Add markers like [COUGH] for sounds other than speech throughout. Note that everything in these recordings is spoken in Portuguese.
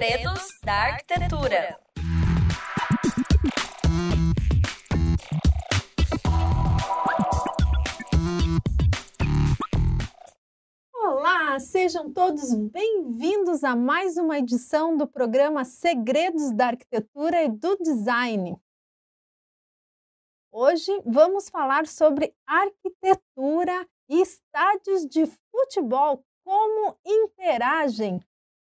Segredos da Arquitetura. Olá, sejam todos bem-vindos a mais uma edição do programa Segredos da Arquitetura e do Design. Hoje vamos falar sobre arquitetura e estádios de futebol, como interagem.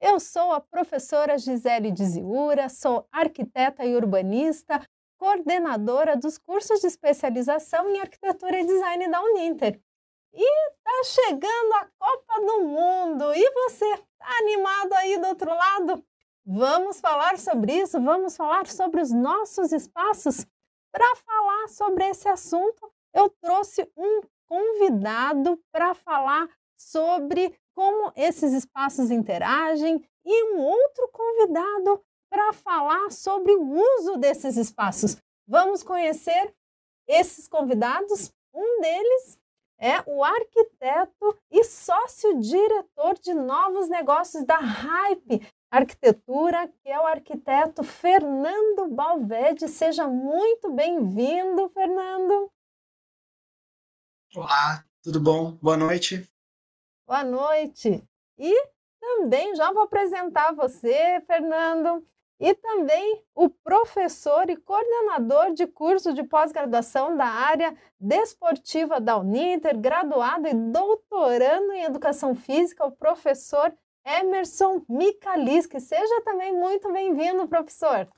Eu sou a professora Gisele Diziura, sou arquiteta e urbanista, coordenadora dos cursos de especialização em arquitetura e design da Uninter. E tá chegando a Copa do Mundo. E você, tá animado aí do outro lado? Vamos falar sobre isso, vamos falar sobre os nossos espaços. Para falar sobre esse assunto, eu trouxe um convidado para falar sobre como esses espaços interagem e um outro convidado para falar sobre o uso desses espaços. Vamos conhecer esses convidados? Um deles é o arquiteto e sócio-diretor de novos negócios da Hype Arquitetura, que é o arquiteto Fernando Balvede. Seja muito bem-vindo, Fernando. Olá, tudo bom? Boa noite. Boa noite. E também já vou apresentar você, Fernando, e também o professor e coordenador de curso de pós-graduação da área desportiva da Uninter, graduado e doutorando em educação física, o professor Emerson Micaliski. Seja também muito bem-vindo, professor.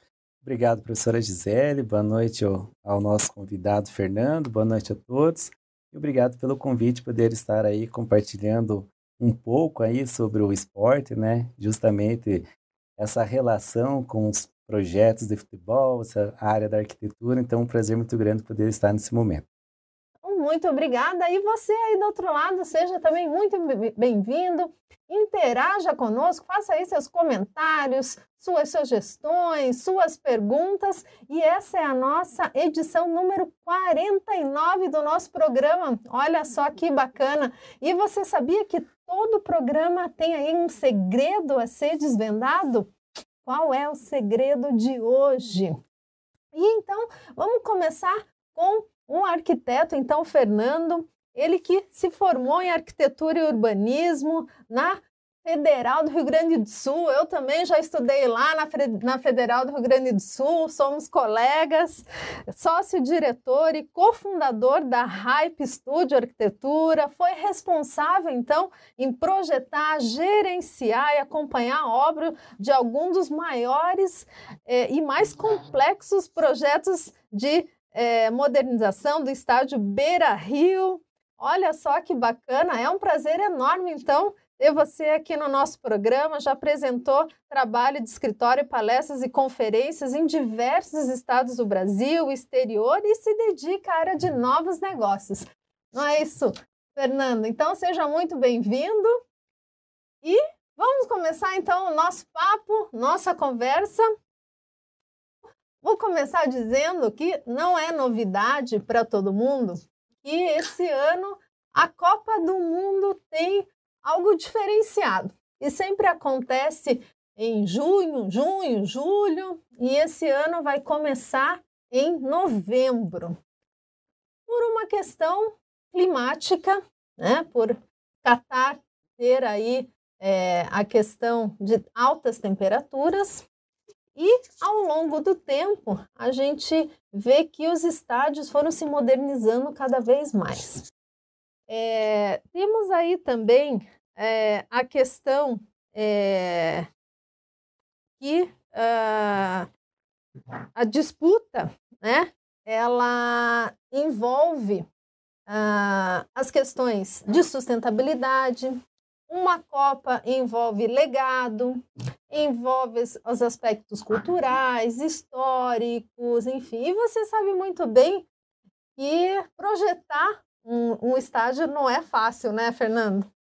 Obrigado, professora Gisele. Boa noite ao, ao, nosso convidado Fernando. Boa noite a todos. Obrigado pelo convite, poder estar aí compartilhando um pouco aí sobre o esporte, né? Justamente essa relação com os projetos de futebol, essa área da arquitetura. Então, é um prazer muito grande poder estar nesse momento. Muito obrigada. E você aí do outro lado, seja também muito bem-vindo. Interaja conosco, faça aí seus comentários, suas sugestões, suas perguntas. E essa é a nossa edição número 49 do nosso programa. Olha só que bacana. E você sabia que todo programa tem aí um segredo a ser desvendado? Qual é o segredo de hoje? E então, vamos começar com um arquiteto, então, Fernando, ele que se formou em arquitetura e urbanismo na Federal do Rio Grande do Sul. Eu também já estudei lá na, na Federal do Rio Grande do Sul, somos colegas, sócio-diretor e cofundador da Hype Studio Arquitetura. Foi responsável, então, em projetar, gerenciar e acompanhar a obra de algum dos maiores eh, e mais complexos projetos de eh, modernização do estádio Beira Rio. Olha só que bacana, é um prazer enorme, então, ter você aqui no nosso programa. Já apresentou trabalho de escritório, palestras e conferências em diversos estados do Brasil, exterior e se dedica à área de novos negócios. Não é isso, Fernando? Então, seja muito bem-vindo e vamos começar então o nosso papo, nossa conversa. Vou começar dizendo que não é novidade para todo mundo que esse ano a Copa do Mundo tem algo diferenciado. E sempre acontece em junho, junho, julho, e esse ano vai começar em novembro. Por uma questão climática, né? Por Catar ter aí é, a questão de altas temperaturas, e ao longo do tempo, a gente vê que os estádios foram se modernizando cada vez mais. É, temos aí também é, a questão é, que uh, a disputa, né, ela envolve uh, as questões de sustentabilidade, uma Copa envolve legado, envolve os aspectos culturais, históricos, enfim. E você sabe muito bem que projetar um, um estádio não é fácil, né, Fernando?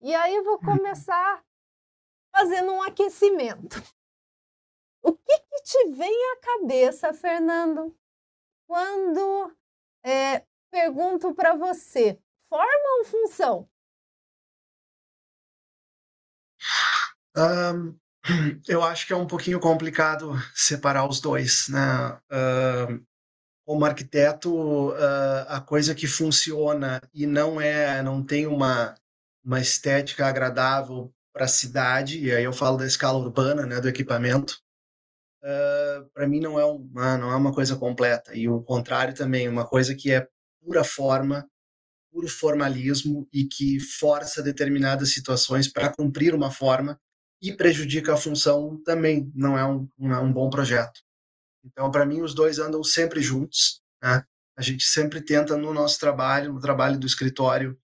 E aí eu vou uhum. começar fazendo um aquecimento. O que, que te vem à cabeça, Fernando, quando é, pergunto para você, forma ou função? Um, Eu acho que é um pouquinho complicado separar os dois, né? Uh, como arquiteto, uh, a coisa que funciona e não é, não tem uma uma estética agradável para a cidade, e aí eu falo da escala urbana, né, do equipamento, uh, para mim não é, uma, não é uma coisa completa. E o contrário também, uma coisa que é pura forma, puro formalismo e que força determinadas situações para cumprir uma forma e prejudica a função também não é um, não é um bom projeto. Então, para mim, os dois andam sempre juntos. Né? A gente sempre tenta, no nosso trabalho, no trabalho do escritório,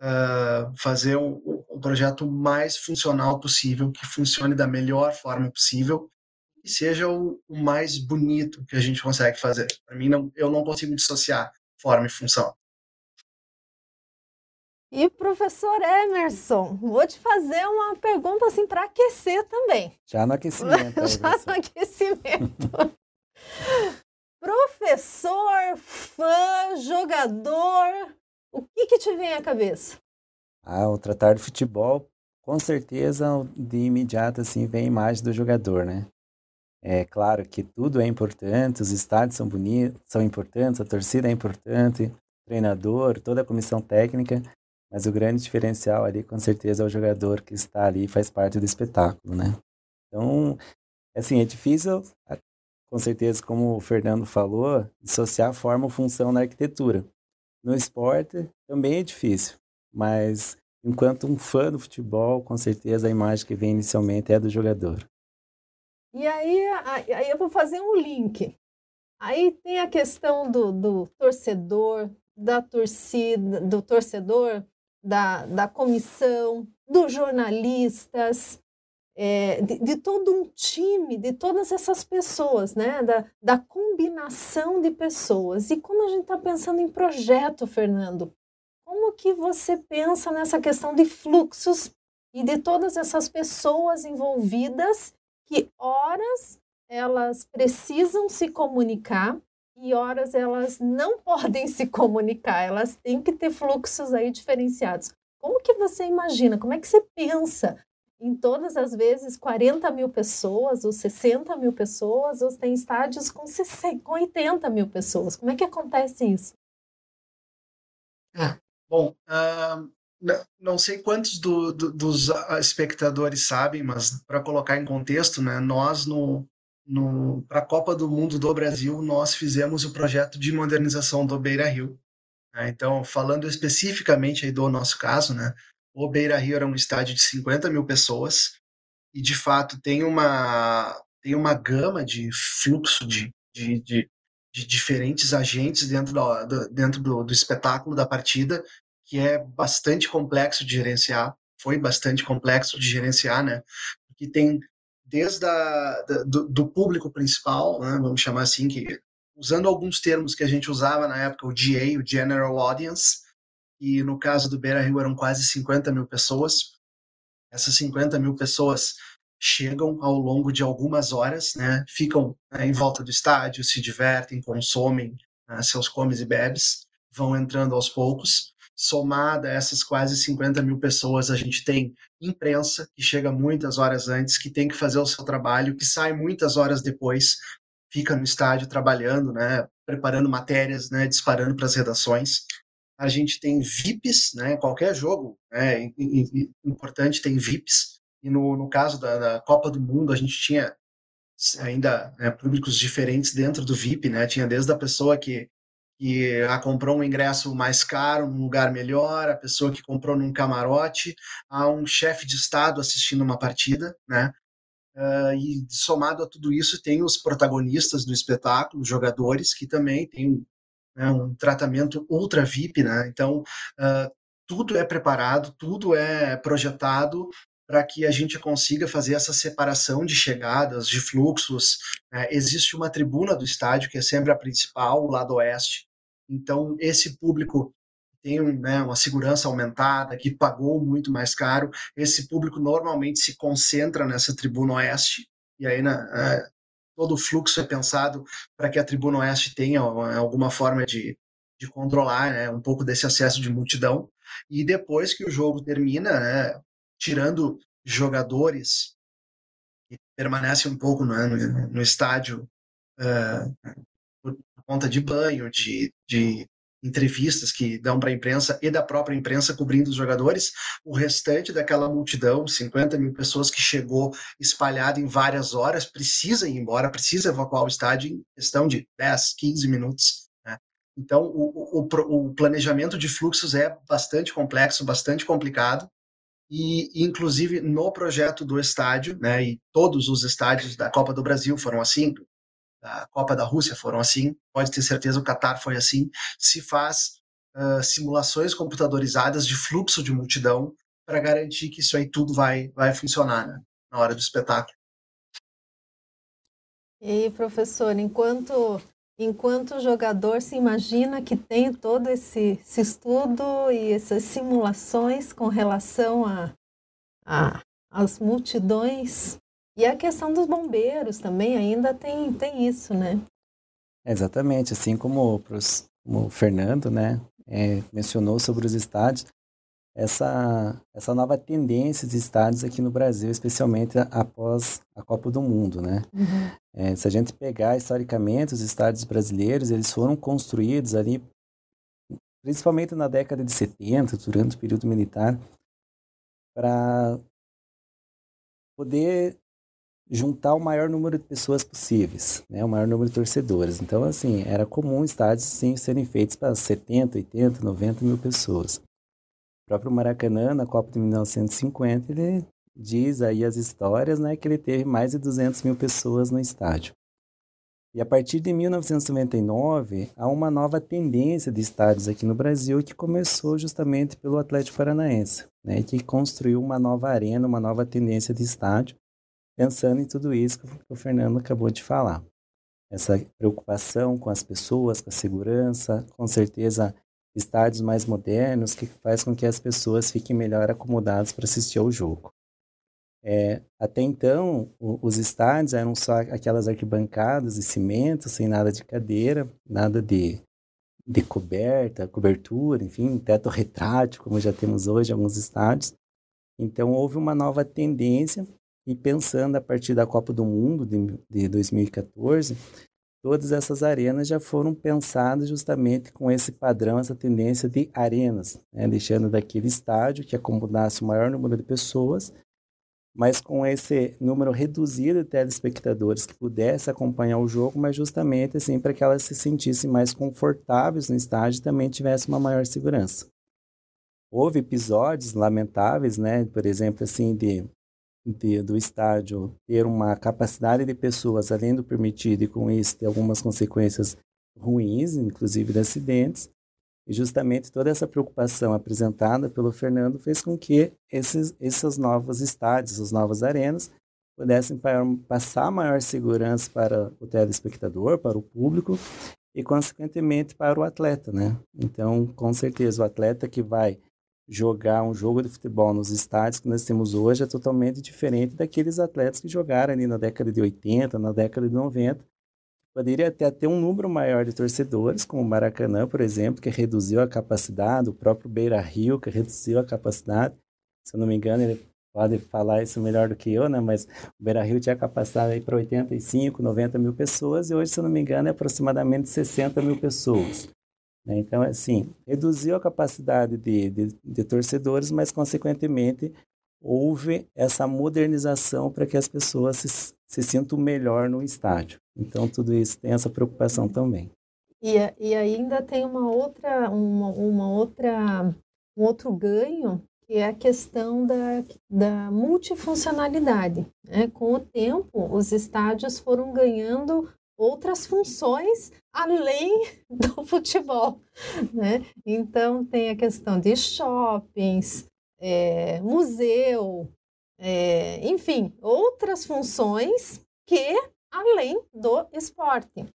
uh, fazer um, um, projeto mais funcional possível, que funcione da melhor forma possível e seja o, o mais bonito que a gente consegue fazer. Para mim, não, eu não consigo dissociar forma e função. E professor Emerson, vou te fazer uma pergunta assim para aquecer também. Já no aquecimento. [LAUGHS] Já no aquecimento. [LAUGHS] professor, fã, jogador, o que, que te vem à cabeça? Ah, o tratar de futebol, com certeza, de imediato, assim, vem a imagem do jogador, né? É claro que tudo é importante, os estádios são bonitos, são importantes, a torcida é importante, o treinador, toda a comissão técnica, mas o grande diferencial ali, com certeza, é o jogador que está ali e faz parte do espetáculo, né? Então, assim, é difícil, com certeza, como o Fernando falou, dissociar forma ou função na arquitetura. No esporte também é difícil, mas enquanto um fã do futebol, com certeza a imagem que vem inicialmente é do jogador. E aí, aí eu vou fazer um link. Aí tem a questão do, do torcedor, da torcida, do torcedor, da, da comissão, dos jornalistas, é, de, de, todo um time, de todas essas pessoas, né? Da, da combinação de pessoas. E quando a gente está pensando em projeto, Fernando, como que você pensa nessa questão de fluxos e de todas essas pessoas envolvidas que horas elas precisam se comunicar e horas elas não [LAUGHS] podem se comunicar, elas têm que ter fluxos aí diferenciados. Como que você imagina? Como é que você pensa em todas as vezes 40 mil pessoas, ou 60 mil pessoas, ou tem estádios com, 60, com 80 mil pessoas. Como é que acontece isso? É, bom, uh, não sei quantos do, do, dos espectadores sabem, mas para colocar em contexto, né, nós no para a Copa do Mundo do Brasil nós fizemos o projeto de modernização do Beira Rio. Né, então, falando especificamente aí do nosso caso, né, o Beira Rio era um estádio de 50 mil pessoas e, de fato, tem uma, tem uma gama de fluxo de, de, de, de diferentes agentes dentro, do, dentro do, do espetáculo da partida que é bastante complexo de gerenciar, foi bastante complexo de gerenciar, né? Porque tem desde a, do, do público principal, né, vamos chamar assim, que usando alguns termos que a gente usava na época, o GA, o General Audience, e no caso do Beira Rio eram quase 50 mil pessoas. Essas 50 mil pessoas chegam ao longo de algumas horas, né, ficam né, em volta do estádio, se divertem, consomem né, seus comes e bebes, vão entrando aos poucos. Somada a essas quase 50 mil pessoas, a gente tem imprensa, que chega muitas horas antes, que tem que fazer o seu trabalho, que sai muitas horas depois, fica no estádio trabalhando, né, preparando matérias, né, disparando para as redações a gente tem VIPs, né? Qualquer jogo é importante tem VIPs. E no, no caso da, da Copa do Mundo, a gente tinha ainda né, públicos diferentes dentro do VIP, né? Tinha desde a pessoa que, que a comprou um ingresso mais caro, num lugar melhor, a pessoa que comprou num camarote, a um chefe de Estado assistindo uma partida, né? Uh, e somado a tudo isso, tem os protagonistas do espetáculo, jogadores, que também têm né, um tratamento ultra VIP, né? Então, uh, tudo é preparado, tudo é projetado para que a gente consiga fazer essa separação de chegadas, de fluxos. Né? Existe uma tribuna do estádio, que é sempre a principal, o lado oeste. Então, esse público tem né, uma segurança aumentada, que pagou muito mais caro, esse público normalmente se concentra nessa tribuna oeste, e aí né, todo o fluxo é pensado para que a Tribuna Oeste tenha alguma forma de, de controlar né, um pouco desse acesso de multidão. E depois que o jogo termina, né, tirando jogadores que permanecem um pouco né, no, no, estádio uh, conta de banho, de, de entrevistas que dão para a imprensa e da própria imprensa cobrindo os jogadores, o restante daquela multidão, 50 mil pessoas que chegou espalhada em várias horas, precisa ir embora, precisa evacuar o estádio em questão de 10, 15 minutos. Né? Então, o, o, o planejamento de fluxos é bastante complexo, bastante complicado, e inclusive no projeto do estádio, né, e todos os estádios da Copa do Brasil foram assim, da Copa da Rússia foram assim, pode ter certeza o Qatar foi assim, se faz uh, simulações computadorizadas de fluxo de multidão para garantir que isso aí tudo vai, vai funcionar né, na hora do espetáculo. E professor, enquanto enquanto o jogador se imagina que tem todo esse, esse estudo e essas simulações com relação a, a as multidões e a questão dos bombeiros também ainda tem, tem isso, né? Exatamente, assim como, pros, como o Fernando né, é, mencionou sobre os estádios, essa, essa nova tendência de estádios aqui no Brasil, especialmente após a Copa do Mundo, né? Uhum. É, se a gente pegar historicamente os estádios brasileiros, eles foram construídos ali, principalmente na década de 70, durante o período militar, para poder juntar o maior número de pessoas possíveis, né, o maior número de torcedores. Então, assim, era comum estádios sim, serem feitos para 70, 80, 90 mil pessoas. O próprio Maracanã, na Copa de 1950, ele diz aí as histórias né, que ele teve mais de 200 mil pessoas no estádio. E a partir de 1999, há uma nova tendência de estádios aqui no Brasil que começou justamente pelo Atlético Paranaense, né, que construiu uma nova arena, uma nova tendência de estádio, pensando em tudo isso que o Fernando acabou de falar. Essa preocupação com as pessoas, com a segurança, com certeza estádios mais modernos, que faz com que as pessoas fiquem melhor acomodadas para assistir ao jogo. É, até então, o, os estádios eram só aquelas arquibancadas de cimento, sem nada de cadeira, nada de, de coberta, cobertura, enfim, teto retrátil, como já temos hoje alguns estádios. Então, houve uma nova tendência e pensando a partir da Copa do Mundo de, de 2014, todas essas arenas já foram pensadas justamente com esse padrão, essa tendência de arenas, né? deixando daquele estádio que acomodasse o maior número de pessoas, mas com esse número reduzido de telespectadores que pudesse acompanhar o jogo, mas justamente assim para que elas se sentissem mais confortáveis no estádio e também tivesse uma maior segurança. Houve episódios lamentáveis, né, por exemplo, assim de de, do estádio ter uma capacidade de pessoas além do permitido e com isso ter algumas consequências ruins, inclusive de acidentes. E justamente toda essa preocupação apresentada pelo Fernando fez com que esses, esses novos estádios, as novas arenas, pudessem passar maior segurança para o telespectador, para o público e, consequentemente, para o atleta, né? Então, com certeza, o atleta que vai jogar um jogo de futebol nos estádios que nós temos hoje é totalmente diferente daqueles atletas que jogaram ali na década de 80, na década de 90. Poderia até ter um número maior de torcedores, como o Maracanã, por exemplo, que reduziu a capacidade, o próprio Beira Rio, que reduziu a capacidade. Se eu não me engano, ele pode falar isso melhor do que eu, né? Mas o Beira Rio tinha capacidade para 85, 90 mil pessoas, e hoje, se eu não me engano, é aproximadamente 60 mil pessoas. Né? Então, assim, reduziu a capacidade de, de, de torcedores, mas, consequentemente, houve essa modernização para que as pessoas se, se sintam melhor no estádio. Então, tudo isso tem essa preocupação também. E, e ainda tem uma outra, uma, uma outra, um outro ganho, que é a questão da, da multifuncionalidade. Né? Com o tempo, os estádios foram ganhando outras funções além [LAUGHS] do futebol, né? Então tem a questão de shoppings, é, museu, é, enfim, outras funções que além do esporte.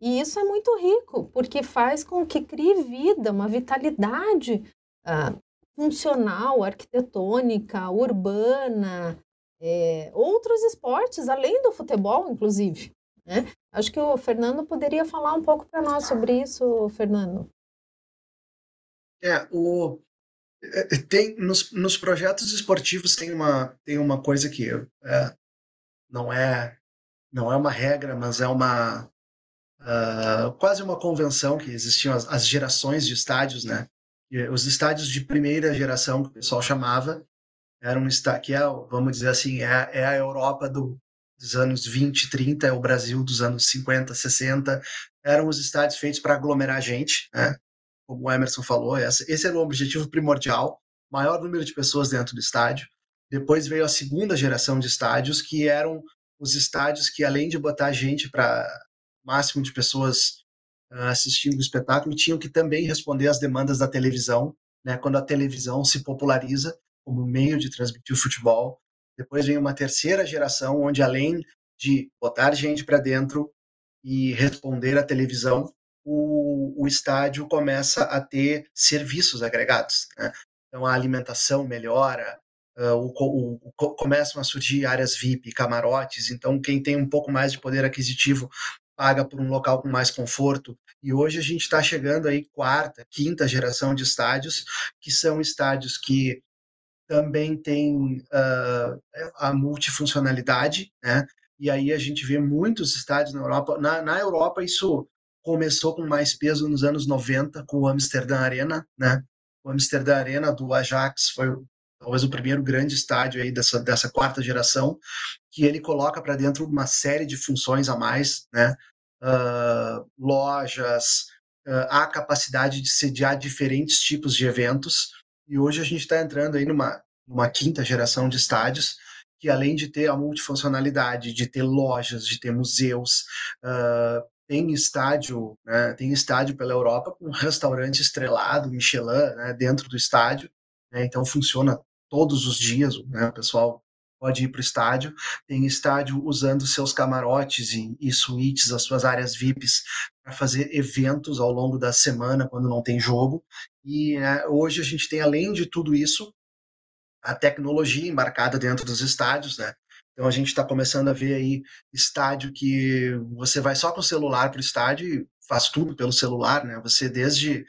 E isso é muito rico, porque faz com que crie vida, uma vitalidade ah, funcional, arquitetônica, urbana, é, outros esportes, além do futebol, inclusive. Né? Acho que o Fernando poderia falar um pouco para nós sobre isso, Fernando. É, o, é, tem, nos, nos projetos esportivos tem uma, tem uma coisa que é, não é não é uma regra, mas é uma uh, quase uma convenção que existiam as, as, gerações de estádios, né? Os estádios de primeira geração que o pessoal chamava eram um que é, vamos dizer assim, é, é a Europa do, dos anos 20, 30, é o Brasil dos anos 50, 60. Eram os estádios feitos para aglomerar gente, né? Como o Emerson falou, esse, era o objetivo primordial, maior número de pessoas dentro do estádio. Depois veio a segunda geração de estádios, que eram os estádios que, além de botar gente para máximo de pessoas uh, assistindo o espetáculo, tinham que também responder às demandas da televisão, né, quando a televisão se populariza como meio de transmitir o futebol. Depois vem uma terceira geração, onde além de botar gente para dentro e responder à televisão, o, o, estádio começa a ter serviços agregados. Né? Então a alimentação melhora, uh, o, o, começam a surgir áreas VIP, camarotes, então quem tem um pouco mais de poder aquisitivo paga por um local com mais conforto. E hoje a gente está chegando aí quarta, quinta geração de estádios, que são estádios que também têm uh, a multifuncionalidade, né? E aí a gente vê muitos estádios na Europa. Na, na Europa isso começou com mais peso nos anos 90 com o Amsterdã Arena, né? O Amsterdã Arena do Ajax foi talvez o primeiro grande estádio aí dessa, dessa quarta geração, que ele coloca para dentro uma série de funções a mais, né? Uh, lojas, uh, a capacidade de sediar diferentes tipos de eventos. E hoje a gente está entrando aí numa, numa quinta geração de estádios que além de ter a multifuncionalidade, de ter lojas, de ter museus, uh, tem estádio, né, tem estádio pela Europa com restaurante estrelado, Michelin, né, dentro do estádio, né, então funciona todos os dias, né, o pessoal pode ir para o estádio, tem estádio usando seus camarotes e, e suítes, as suas áreas VIPs, para fazer eventos ao longo da semana, quando não tem jogo, e né, hoje a gente tem, além de tudo isso, a tecnologia embarcada dentro dos estádios, né, então a gente está começando a ver aí estádio que você vai só com o celular para o estádio e faz tudo pelo celular, né? Você desde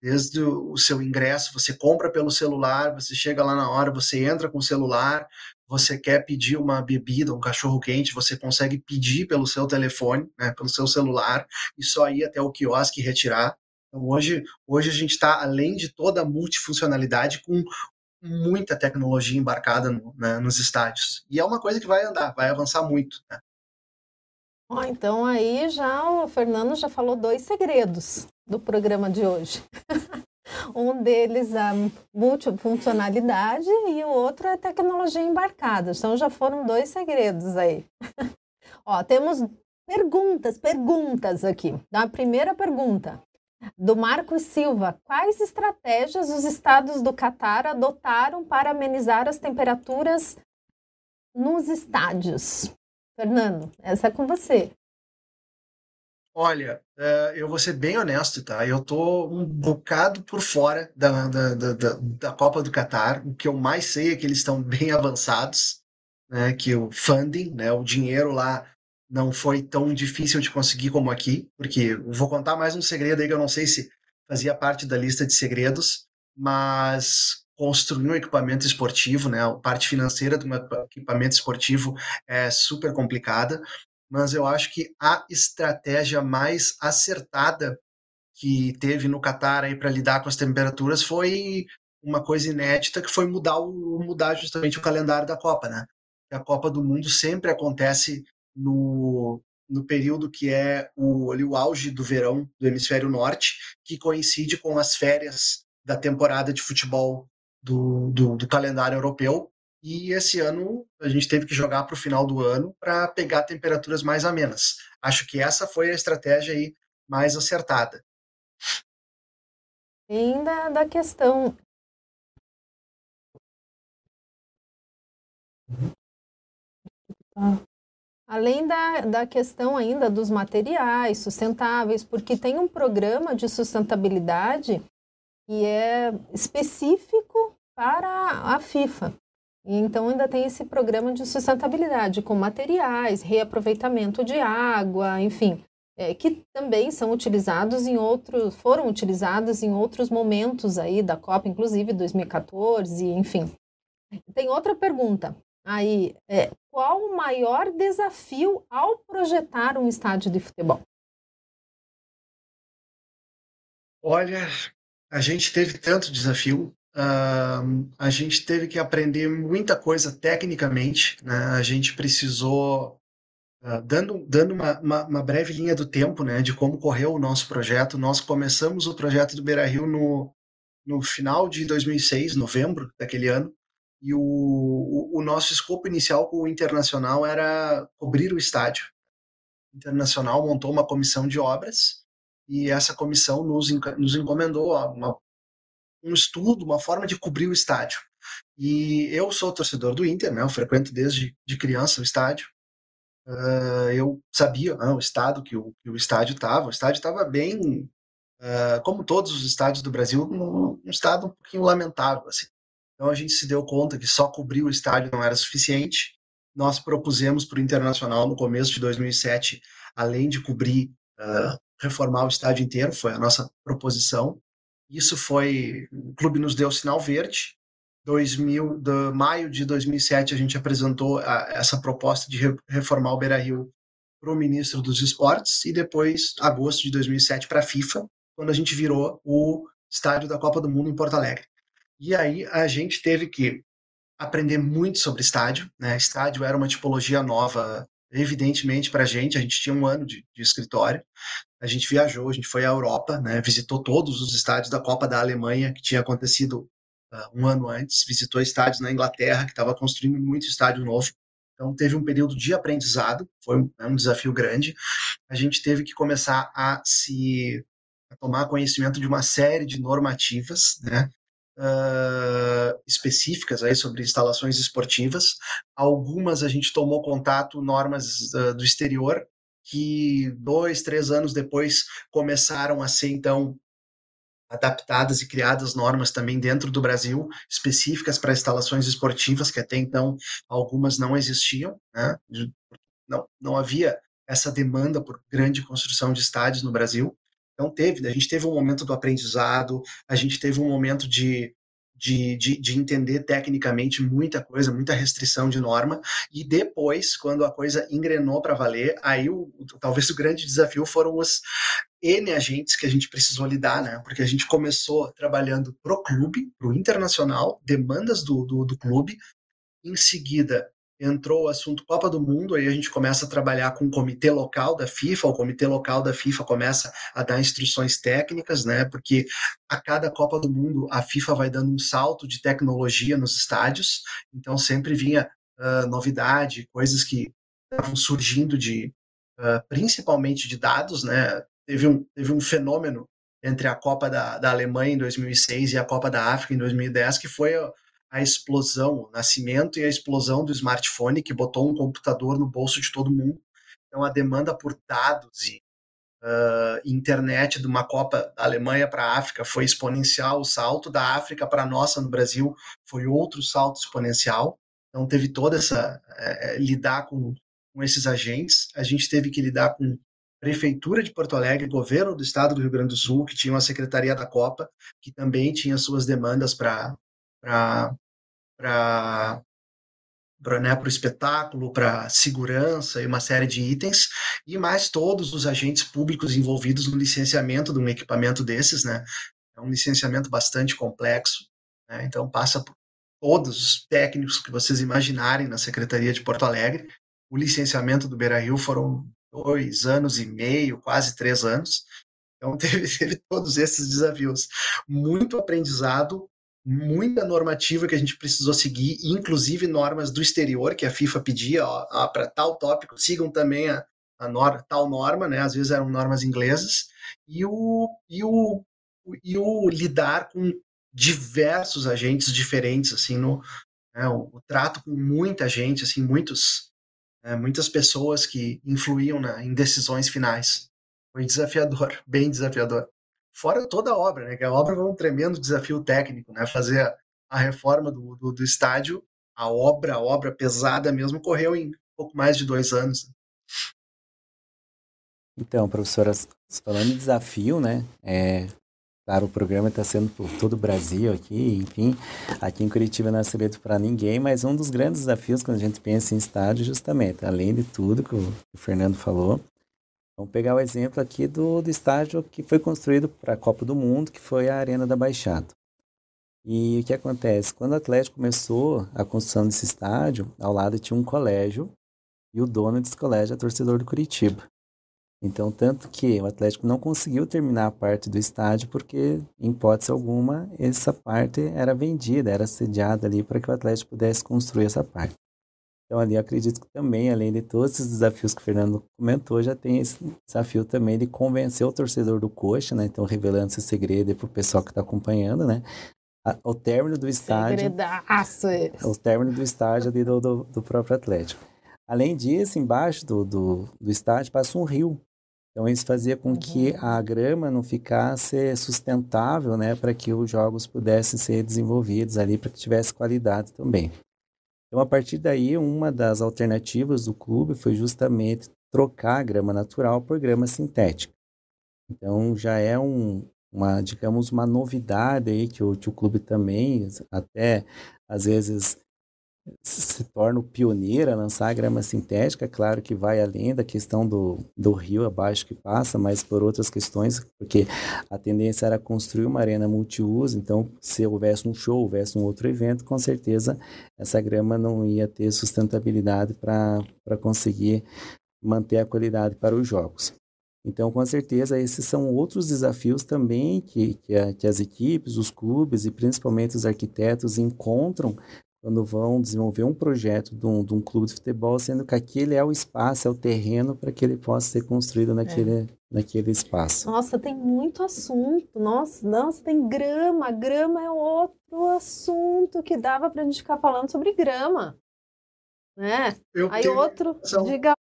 desde o seu ingresso, você compra pelo celular, você chega lá na hora, você entra com o celular, você quer pedir uma bebida, um cachorro quente, você consegue pedir pelo seu telefone, né, pelo seu celular, e só ir até o quiosque retirar. Então hoje, hoje a gente está, além de toda a multifuncionalidade, com muita tecnologia embarcada no, né, nos estádios. E é uma coisa que vai andar, vai avançar muito. Né? Então aí já o Fernando já falou dois segredos do programa de hoje. [LAUGHS] um deles a multifuncionalidade e o outro é tecnologia embarcada. Então já foram dois segredos aí. [LAUGHS] Ó, temos perguntas, perguntas aqui. A primeira pergunta do Marcos Silva: quais estratégias os estados do Catar adotaram para amenizar as temperaturas nos estádios? Fernando, essa é com você. Olha, é, eu vou ser bem honesto, tá? Eu tô um bocado por fora da, da, da, da Copa do Catar. O que eu mais sei é que eles estão bem avançados, né? Que o funding, né? O dinheiro lá não foi tão difícil de conseguir como aqui, porque vou contar mais um segredo aí que eu não sei se fazia parte da lista de segredos, mas construir um equipamento esportivo, né? A parte financeira do equipamento esportivo é super complicada, mas eu acho que a estratégia mais acertada que teve no Catar aí para lidar com as temperaturas foi uma coisa inédita que foi mudar o mudar justamente o calendário da Copa, né? A Copa do Mundo sempre acontece no, no período que é o, ali, o auge do verão do hemisfério norte, que coincide com as férias da temporada de futebol do, do, do calendário europeu. E esse ano a gente teve que jogar para o final do ano para pegar temperaturas mais amenas. Acho que essa foi a estratégia aí mais acertada. Ainda da questão Além da, da questão ainda dos materiais sustentáveis, porque tem um programa de sustentabilidade que é específico para a FIFA. Então ainda tem esse programa de sustentabilidade com materiais, reaproveitamento de água, enfim, é, que também são utilizados em outros, foram utilizados em outros momentos aí da Copa, inclusive 2014, enfim. Tem outra pergunta aí, é, qual o maior desafio ao projetar um estádio de futebol? Olha, a gente teve tanto desafio, uh, a gente teve que aprender muita coisa tecnicamente, né? A gente precisou, uh, dando, dando uma, uma, uma, breve linha do tempo, né, de como correu o nosso projeto. Nós começamos o projeto do Beira Rio no, no final de 2006, novembro daquele ano, e o, o, o nosso escopo inicial com o Internacional era cobrir o estádio. O Internacional montou uma comissão de obras e essa comissão nos, nos encomendou uma, um estudo, uma forma de cobrir o estádio. E eu sou torcedor do Inter, né? Eu frequento desde de criança o estádio. Uh, eu sabia né, o estado que o, que o estádio estava. O estádio estava bem, uh, como todos os estádios do Brasil, num, num, estado um pouquinho lamentável. Assim. Então a gente se deu conta que só cobrir o estádio não era suficiente. Nós propusemos para o Internacional no começo de 2007, além de cobrir uh, reformar o estádio inteiro, foi a nossa proposição. Isso foi, o clube nos deu sinal verde. 2000, de maio de 2007 a gente apresentou a, essa proposta de re, reformar o Beira-Rio para o ministro dos Esportes e depois agosto de 2007 para a FIFA, quando a gente virou o estádio da Copa do Mundo em Porto Alegre. E aí a gente teve que aprender muito sobre estádio, né? Estádio era uma tipologia nova evidentemente para a gente, a gente tinha um ano de, de, escritório, a gente viajou, a gente foi à Europa, né, visitou todos os estádios da Copa da Alemanha, que tinha acontecido uh, um ano antes, visitou estádios na Inglaterra, que estava construindo muito estádio novo, então teve um período de aprendizado, foi um, é um desafio grande, a gente teve que começar a se a tomar conhecimento de uma série de normativas, né, uh, específicas aí sobre instalações esportivas. Algumas a gente tomou contato, normas uh, do exterior, que dois, três anos depois começaram a ser, então, adaptadas e criadas normas também dentro do Brasil, específicas para instalações esportivas, que até então algumas não existiam, né? não, não havia essa demanda por grande construção de estádios no Brasil. Então teve, a gente teve um momento do aprendizado, a gente teve um momento de, de, de, de, entender tecnicamente muita coisa, muita restrição de norma, e depois, quando a coisa engrenou para valer, aí o, talvez o grande desafio foram os N agentes que a gente precisou lidar, né? Porque a gente começou trabalhando pro clube, pro internacional, demandas do, do, do clube, em seguida entrou o assunto Copa do Mundo, aí a gente começa a trabalhar com o comitê local da FIFA, o comitê local da FIFA começa a dar instruções técnicas, né? Porque a cada Copa do Mundo a FIFA vai dando um salto de tecnologia nos estádios, então sempre vinha uh, novidade, coisas que estavam surgindo de uh, principalmente de dados, né? Teve um, teve um fenômeno entre a Copa da, da Alemanha em 2006 e a Copa da África em 2010, que foi a explosão, o nascimento e a explosão do smartphone, que botou um computador no bolso de todo mundo. Então, a demanda por dados e uh, internet de uma Copa da Alemanha para a África foi exponencial. O salto da África para a nossa no Brasil foi outro salto exponencial. Então, teve toda essa. É, lidar com, com esses agentes. A gente teve que lidar com Prefeitura de Porto Alegre, governo do estado do Rio Grande do Sul, que tinha uma secretaria da Copa, que também tinha suas demandas para para né, o espetáculo, para segurança e uma série de itens, e mais todos os agentes públicos envolvidos no licenciamento de um equipamento desses, né? É um licenciamento bastante complexo, né? então passa por todos os técnicos que vocês imaginarem na Secretaria de Porto Alegre. O licenciamento do Beira Rio foram dois anos e meio, quase três anos. Então [LAUGHS] teve, teve todos esses desafios. Muito aprendizado, muita normativa que a gente precisou seguir, inclusive normas do exterior que a FIFA pedia, para tal tópico, sigam também a, a norma, tal norma, né? Às vezes eram normas inglesas, e o, e o, e o lidar com diversos agentes diferentes, assim, no, né, o, o, trato com muita gente, assim, muitos, né, muitas pessoas que influíam na, em decisões finais. Foi desafiador, [LAUGHS] bem desafiador. Fora toda a obra, né? Que a obra foi um tremendo desafio técnico, né? Fazer a, reforma do, do, do, estádio, a obra, a obra pesada mesmo, correu em pouco mais de dois anos. Então, professora, falando em desafio, né? É, Claro, o programa está sendo por todo o Brasil aqui, enfim, aqui em Curitiba não é segredo para ninguém, mas um dos grandes desafios quando a gente pensa em estádio, justamente, além de tudo que o, Fernando falou, vamos pegar o exemplo aqui do, do estádio que foi construído para a Copa do Mundo, que foi a Arena da Baixada. E o que acontece? Quando o Atlético começou a construção desse estádio, ao lado tinha um colégio, e o dono desse colégio é torcedor do Curitiba. Então, tanto que o Atlético não conseguiu terminar a parte do estádio porque, em hipótese alguma, essa parte era vendida, era sediada ali para que o Atlético pudesse construir essa parte. Então, ali acredito que também, além de todos esses desafios que o Fernando comentou, já tem esse desafio também de convencer o torcedor do Coxa, né? Então, revelando esse segredo para o pessoal que está acompanhando, né? O término do estádio. Segredaço esse. O término do estádio ali do, do, do próprio Atlético. Além disso, embaixo do, do, do estádio passa um rio. Então isso fazia com que uhum. a grama não ficasse sustentável, né, para que os jogos pudessem ser desenvolvidos ali, para que tivesse qualidade também. Então a partir daí, uma das alternativas do clube foi justamente trocar a grama natural por grama sintética. Então já é um, uma, digamos, uma novidade aí que o, que o clube também, até às vezes se torna o pioneiro a lançar a grama sintética, claro que vai além da questão do, do rio abaixo que passa, mas por outras questões, porque a tendência era construir uma arena multiuso, então se houvesse um show, houvesse um outro evento, com certeza essa grama não ia ter sustentabilidade para conseguir manter a qualidade para os jogos. Então, com certeza, esses são outros desafios também que, que, a, que as equipes, os clubes e principalmente os arquitetos encontram quando vão desenvolver um projeto de um, de um, clube de futebol, sendo que aquele é o espaço, é o terreno para que ele possa ser construído naquele, é. naquele espaço. Nossa, tem muito assunto. Nossa, nossa, tem grama. Grama é outro assunto que dava para a gente ficar falando sobre grama. Né? Eu Aí outro, diga.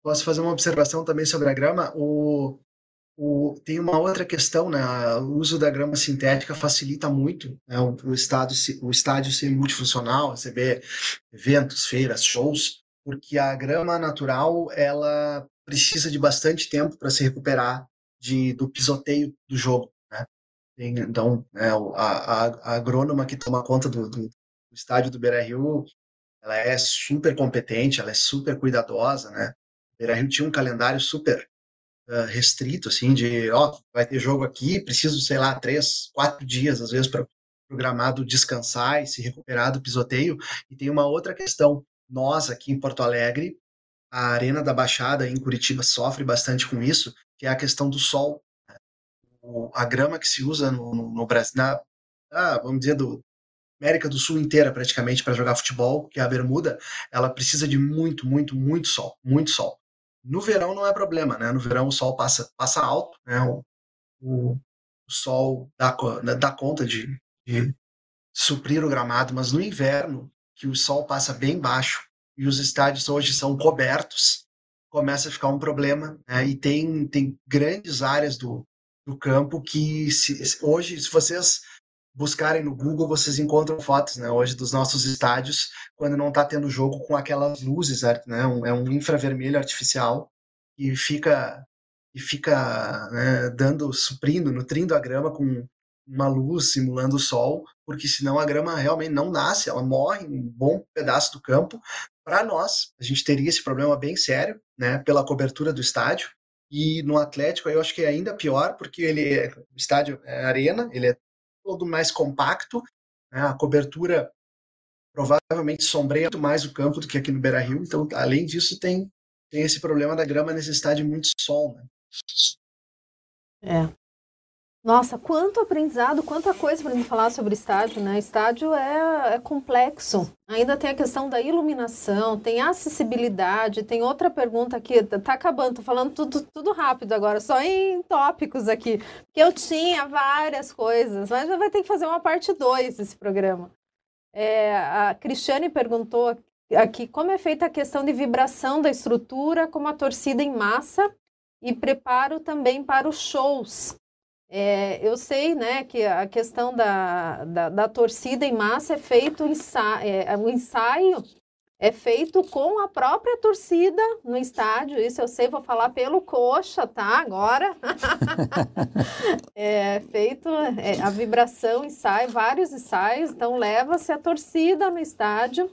Posso fazer uma observação também sobre a grama? O, o, tem uma outra questão, né? O uso da grama sintética facilita muito né? o, o, estádio, o estádio ser multifuncional, receber eventos, feiras, shows, porque a grama natural ela precisa de bastante tempo para se recuperar de, do pisoteio do jogo. Né? Então, né, a, a, a, agrônoma que toma conta do, do, do estádio do Beira Rio, ela é super competente, ela é super cuidadosa, né? Beira Rio tinha um calendário super restrito, assim, de, ó, vai ter jogo aqui, preciso, sei lá, três, quatro dias, às vezes, para programado descansar e se recuperar do pisoteio. E tem uma outra questão. Nós, aqui em Porto Alegre, a Arena da Baixada, em Curitiba, sofre bastante com isso, que é a questão do sol. O, a grama que se usa no, no, no Brasil, na, ah, vamos dizer, do, América do Sul inteira praticamente para jogar futebol, que é a bermuda, ela precisa de muito, muito, muito sol, muito sol. No verão não é problema, né? No verão o sol passa, passa alto, né? O, o, o sol dá, né, dá conta de, de suprir o gramado, mas no inverno, que o sol passa bem baixo e os estádios hoje são cobertos, começa a ficar um problema. Né? E tem, tem grandes áreas do, do campo que se, hoje, se vocês buscarem no Google, vocês encontram fotos, né, hoje dos nossos estádios, quando não está tendo jogo com aquelas luzes, né, é um infravermelho artificial e fica e fica né, dando, suprindo, nutrindo a grama com uma luz simulando o sol, porque senão a grama realmente não nasce, ela morre em um bom pedaço do campo. Para nós, a gente teria esse problema bem sério, né, pela cobertura do estádio. E no Atlético, eu acho que é ainda pior, porque ele é, o estádio é arena, ele é todo mais compacto, né? a cobertura provavelmente sombreia muito mais o campo do que aqui no Beira Rio, então, além disso, tem, tem esse problema da grama necessidade de muito sol. Né? É. Nossa, quanto aprendizado, quanta coisa para me falar sobre estádio, né? Estádio é, é, complexo. Ainda tem a questão da iluminação, tem acessibilidade, tem outra pergunta aqui, tá acabando, tô falando tudo, tudo rápido agora, só em tópicos aqui, porque eu tinha várias coisas, mas vai ter que fazer uma parte 2 desse programa. É, a Cristiane perguntou aqui como é feita a questão de vibração da estrutura, como a torcida em massa e preparo também para os shows. É, eu sei né, que a questão da, da, da, torcida em massa é feito ensaio, é, o ensaio é feito com a própria torcida no estádio. Isso eu sei, vou falar pelo coxa, tá? Agora. [LAUGHS] é feito é, a vibração, ensaio, vários ensaios, então leva-se a torcida no estádio.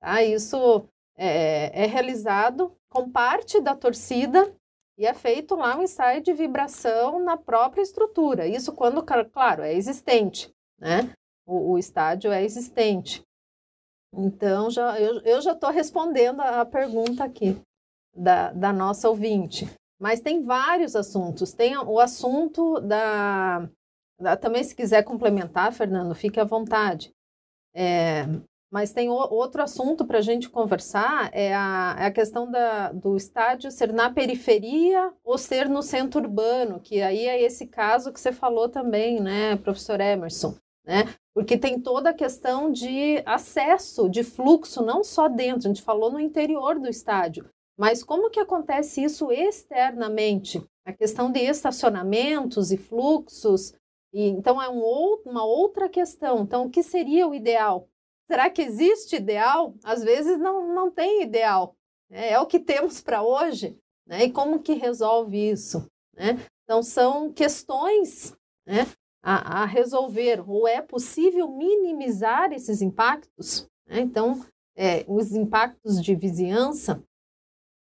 Tá? Isso é, é realizado com parte da torcida e é feito lá um ensaio de vibração na própria estrutura. Isso quando, claro, é existente, né? O, o estádio é existente. Então, já, eu, eu já estou respondendo a, pergunta aqui da, da nossa ouvinte. Mas tem vários assuntos. Tem o assunto da, da também, se quiser complementar, Fernando, fique à vontade. É, mas tem o, outro assunto para a gente conversar, é a, é a questão da, do estádio ser na periferia ou ser no centro urbano, que aí é esse caso que você falou também, né, professor Emerson, né? porque tem toda a questão de acesso, de fluxo, não só dentro, a gente falou no interior do estádio, mas como que acontece isso externamente? A questão de estacionamentos e fluxos, e, então é um, uma outra questão. Então, o que seria o ideal? Será que existe ideal? Às vezes não, não tem ideal. Né? É o que temos para hoje. Né? E como que resolve isso? Né? Então, são questões né, a, a resolver, ou é possível minimizar esses impactos? Né? Então, é, os impactos de vizinhança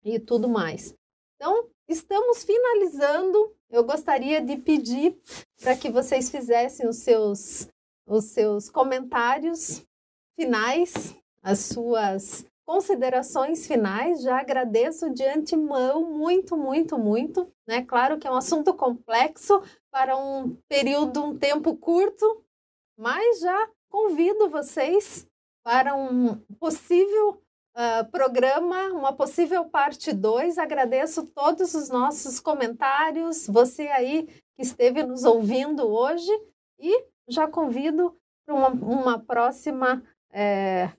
e tudo mais. Então, estamos finalizando. Eu gostaria de pedir para que vocês fizessem os seus, os seus comentários finais, as suas considerações finais. Já agradeço de antemão muito, muito, muito. Né? Claro que é um assunto complexo, para um período, um tempo curto, mas já convido vocês para um possível uh, programa, uma possível parte 2. Agradeço todos os nossos comentários, você aí que esteve nos ouvindo hoje e já convido para uma, uma próxima é,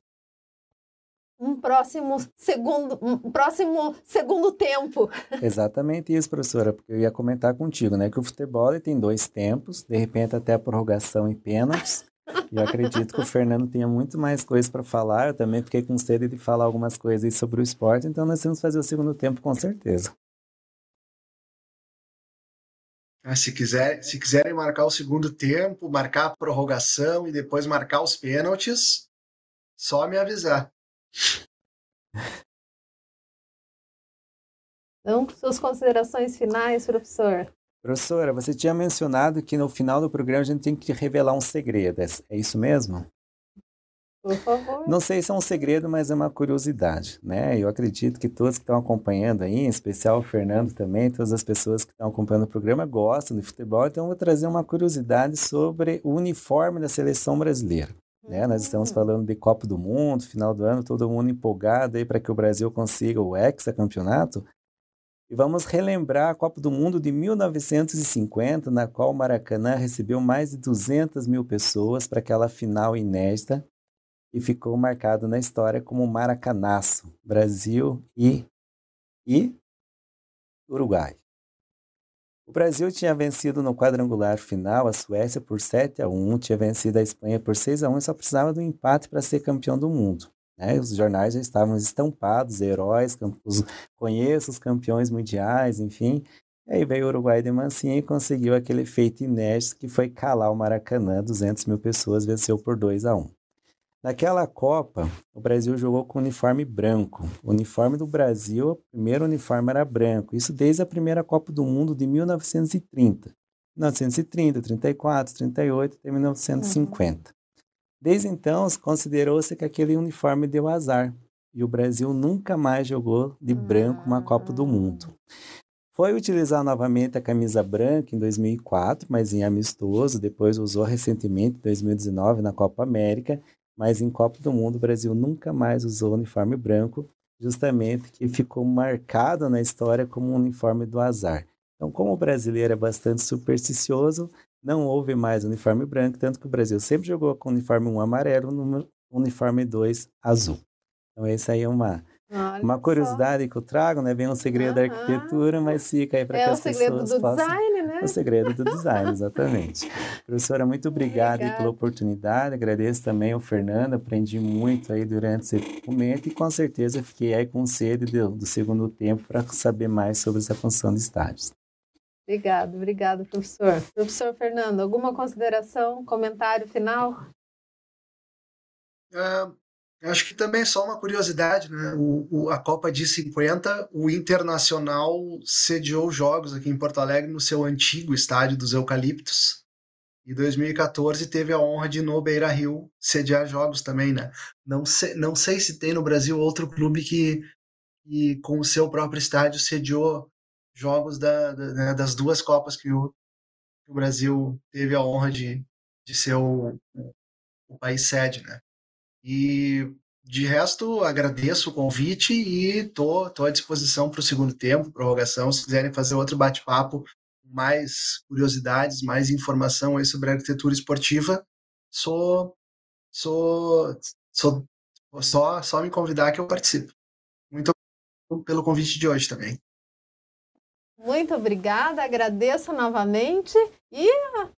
um próximo [LAUGHS] segundo, um próximo segundo tempo. [LAUGHS] Exatamente isso, professora, porque eu ia comentar contigo, né, que o futebol tem dois tempos, de repente até a prorrogação e pênaltis. E eu acredito que o Fernando tenha muito mais coisas para falar. Eu também fiquei com sede de falar algumas coisas sobre o esporte, então nós temos que fazer o segundo tempo com certeza. Ah, se, quiser, se quiserem marcar o segundo tempo, marcar a prorrogação e depois marcar os pênaltis, só me avisar. Então, suas considerações finais, professor. Professora, você tinha mencionado que no final do programa a gente tem que revelar um segredo. É isso mesmo? Por favor. Não sei se é um segredo, mas é uma curiosidade, né? Eu acredito que todos que estão acompanhando aí, em especial o Fernando também, todas as pessoas que estão acompanhando o programa gostam de futebol, então eu vou trazer uma curiosidade sobre o uniforme da seleção brasileira. Né? Nós estamos falando de Copa do Mundo, final do ano, todo mundo empolgado aí para que o Brasil consiga o hexacampeonato. E vamos relembrar a Copa do Mundo de 1950, na qual o Maracanã recebeu mais de 200 mil pessoas para aquela final inédita e ficou marcado na história como Maracanaço, Brasil e, e Uruguai. O Brasil tinha vencido no quadrangular final a Suécia por 7 a 1, tinha vencido a Espanha por 6 a 1 e só precisava do empate para ser campeão do mundo. Né? Os jornais já estavam estampados, heróis, conheço os campeões mundiais, enfim. E aí veio o Uruguai de Mansinha e conseguiu aquele feito inédito que foi calar o Maracanã, 200 mil pessoas, venceu por 2 a 1. Naquela Copa, o Brasil jogou com uniforme branco. O uniforme do Brasil, o primeiro uniforme era branco. Isso desde a primeira Copa do Mundo de 1930. 1930, 34, 38 até 1950. Uhum. Desde então, considerou-se que aquele uniforme deu azar. E o Brasil nunca mais jogou de branco uma Copa do Mundo. Foi utilizar novamente a camisa branca em 2004, mas em amistoso. Depois usou recentemente, em 2019, na Copa América mas em Copa do Mundo o Brasil nunca mais usou uniforme branco, justamente que ficou marcado na história como um uniforme do azar. Então, como o brasileiro é bastante supersticioso, não houve mais uniforme branco, tanto que o Brasil sempre jogou com uniforme 1 amarelo, no uniforme 2 azul. Então, essa aí é uma Olha Uma curiosidade só. que eu trago, né? Bem um segredo da arquitetura, mas fica aí para é que as pessoas possam... É o segredo do design, né? O segredo do design, exatamente. [LAUGHS] Professora, muito obrigado pela oportunidade. Agradeço também ao Fernando, aprendi muito aí durante esse momento e com certeza fiquei aí com sede do, do segundo tempo para saber mais sobre essa função de estádios. Obrigado, obrigado, professor. Professor Fernando, alguma consideração, comentário final? Uh, Acho que também só uma curiosidade, né? O, o, a Copa de 50, o Internacional sediou jogos aqui em Porto Alegre no seu antigo estádio dos Eucaliptos. E 2014 teve a honra de no Beira Rio sediar jogos também, né? Não sei, não sei se tem no Brasil outro clube que, que com o seu próprio estádio sediou jogos da, da, né, das duas Copas que o, que o, Brasil teve a honra de, de ser o, o país sede, né? E de resto, agradeço o convite e tô, tô à disposição para o segundo tempo, prorrogação. Se quiserem fazer outro bate-papo, mais curiosidades, mais informação aí sobre arquitetura esportiva, sou, sou, sou só, só me convidar que eu participo. Muito obrigado pelo convite de hoje também. Muito obrigada, agradeço novamente e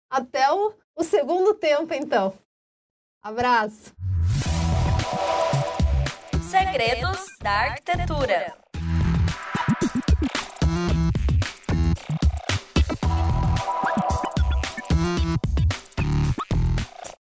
até o, o segundo tempo, então. Abraço! Segredos da Arquitetura.